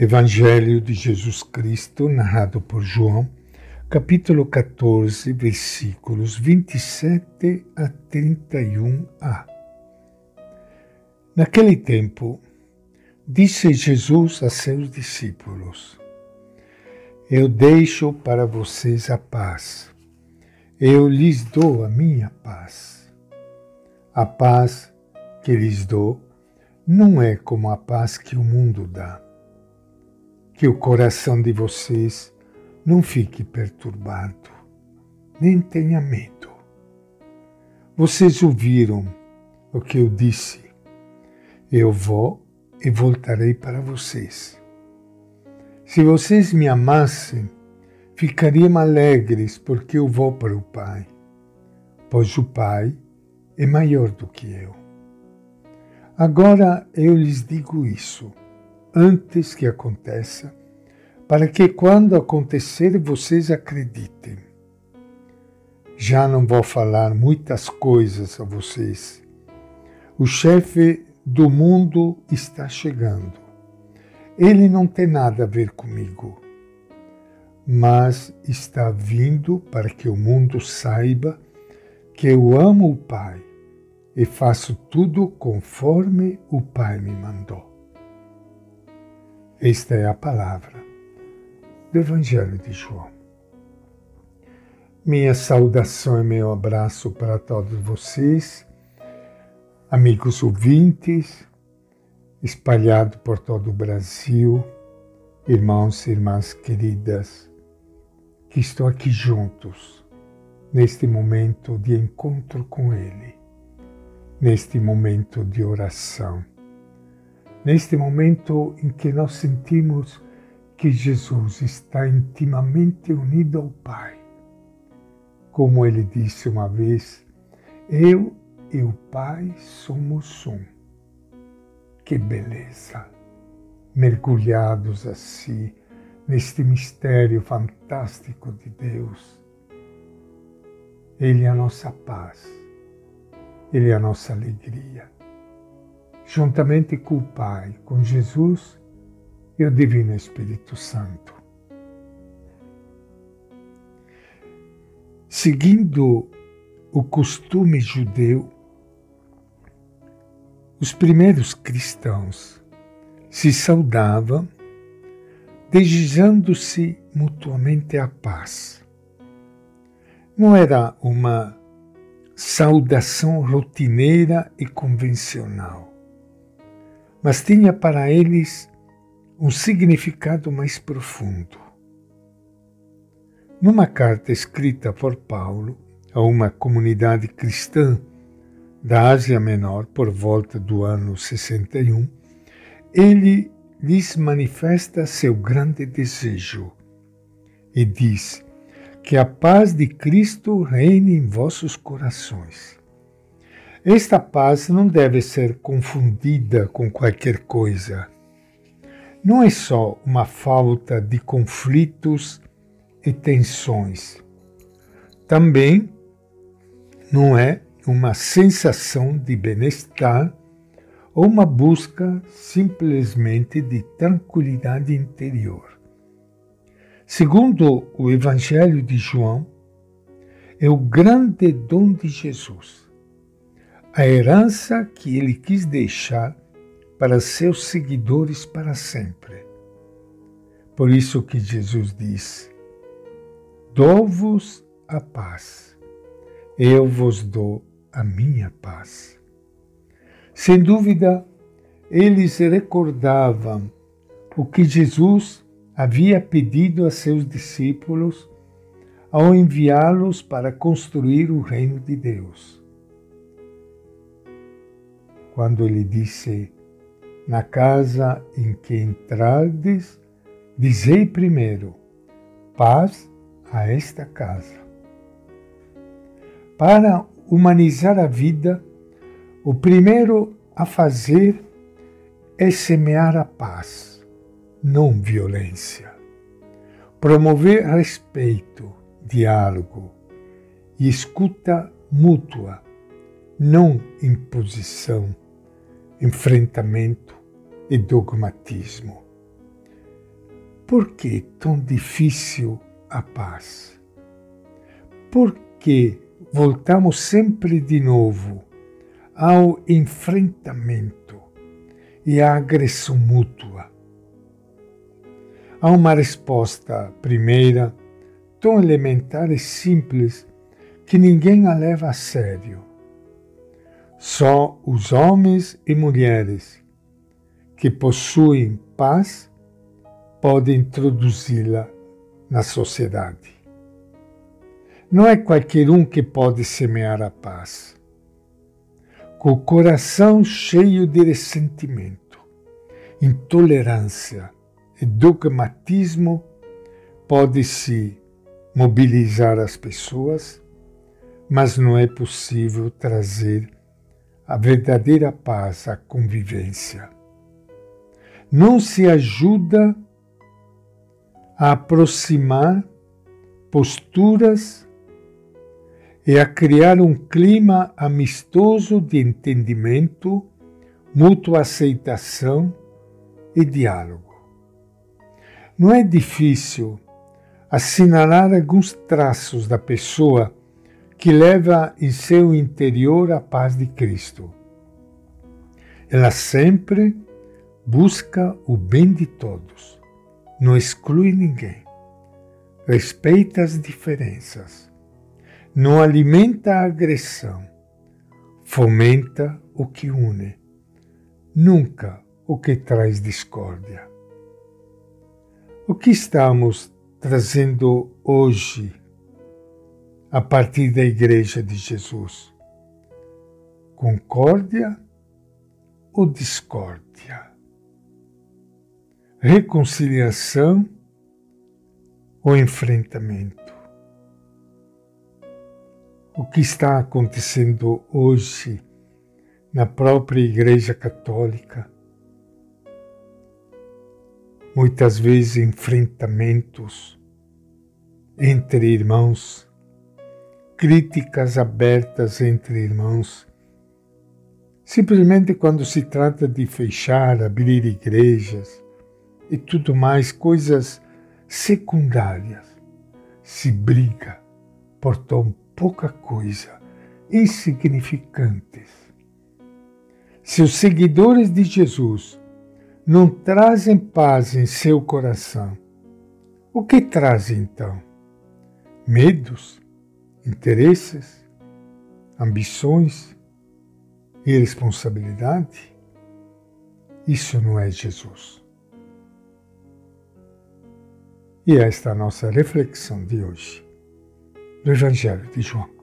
Evangelho de Jesus Cristo, narrado por João, capítulo 14, versículos 27 a 31a. Naquele tempo, disse Jesus a seus discípulos: Eu deixo para vocês a paz. Eu lhes dou a minha paz. A paz que lhes dou não é como a paz que o mundo dá que o coração de vocês não fique perturbado, nem tenha medo. Vocês ouviram o que eu disse. Eu vou e voltarei para vocês. Se vocês me amassem, ficariam alegres porque eu vou para o Pai, pois o Pai é maior do que eu. Agora eu lhes digo isso antes que aconteça, para que quando acontecer vocês acreditem. Já não vou falar muitas coisas a vocês. O chefe do mundo está chegando. Ele não tem nada a ver comigo, mas está vindo para que o mundo saiba que eu amo o Pai e faço tudo conforme o Pai me mandou. Esta é a palavra do Evangelho de João. Minha saudação e meu abraço para todos vocês, amigos ouvintes, espalhados por todo o Brasil, irmãos e irmãs queridas, que estão aqui juntos neste momento de encontro com Ele, neste momento de oração neste momento em que nós sentimos que Jesus está intimamente unido ao Pai. Como ele disse uma vez, eu e o Pai somos um. Que beleza! Mergulhados assim neste mistério fantástico de Deus. Ele é a nossa paz, Ele é a nossa alegria juntamente com o Pai, com Jesus e o Divino Espírito Santo. Seguindo o costume judeu, os primeiros cristãos se saudavam, desejando-se mutuamente a paz. Não era uma saudação rotineira e convencional mas tinha para eles um significado mais profundo. Numa carta escrita por Paulo a uma comunidade cristã da Ásia Menor por volta do ano 61, ele lhes manifesta seu grande desejo e diz que a paz de Cristo reine em vossos corações esta paz não deve ser confundida com qualquer coisa. Não é só uma falta de conflitos e tensões. Também não é uma sensação de bem-estar ou uma busca simplesmente de tranquilidade interior. Segundo o Evangelho de João, é o grande dom de Jesus a herança que ele quis deixar para seus seguidores para sempre. Por isso que Jesus diz: Dou-vos a paz, eu vos dou a minha paz. Sem dúvida, eles recordavam o que Jesus havia pedido a seus discípulos ao enviá-los para construir o reino de Deus quando ele disse: Na casa em que entrardes, dizei primeiro: paz a esta casa. Para humanizar a vida, o primeiro a fazer é semear a paz, não violência. Promover respeito, diálogo e escuta mútua, não imposição enfrentamento e dogmatismo. por que tão difícil a paz? Por que voltamos sempre de novo ao enfrentamento e à agressão mútua? Há uma resposta primeira tão elementar e simples que ninguém a leva a sério. Só os homens e mulheres que possuem paz podem introduzi-la na sociedade. Não é qualquer um que pode semear a paz. Com o coração cheio de ressentimento, intolerância e dogmatismo, pode-se mobilizar as pessoas, mas não é possível trazer a verdadeira paz à convivência. Não se ajuda a aproximar posturas e a criar um clima amistoso de entendimento, mútua aceitação e diálogo. Não é difícil assinalar alguns traços da pessoa que leva em seu interior a paz de Cristo. Ela sempre busca o bem de todos, não exclui ninguém, respeita as diferenças, não alimenta a agressão, fomenta o que une, nunca o que traz discórdia. O que estamos trazendo hoje a partir da Igreja de Jesus? Concórdia ou discórdia? Reconciliação ou enfrentamento? O que está acontecendo hoje na própria Igreja Católica? Muitas vezes enfrentamentos entre irmãos críticas abertas entre irmãos. Simplesmente quando se trata de fechar, abrir igrejas e tudo mais, coisas secundárias, se briga por tão pouca coisa, insignificantes. Se os seguidores de Jesus não trazem paz em seu coração, o que trazem então? Medos? Interesses, ambições, irresponsabilidade, isso não é Jesus. E esta é a nossa reflexão de hoje do Evangelho de João.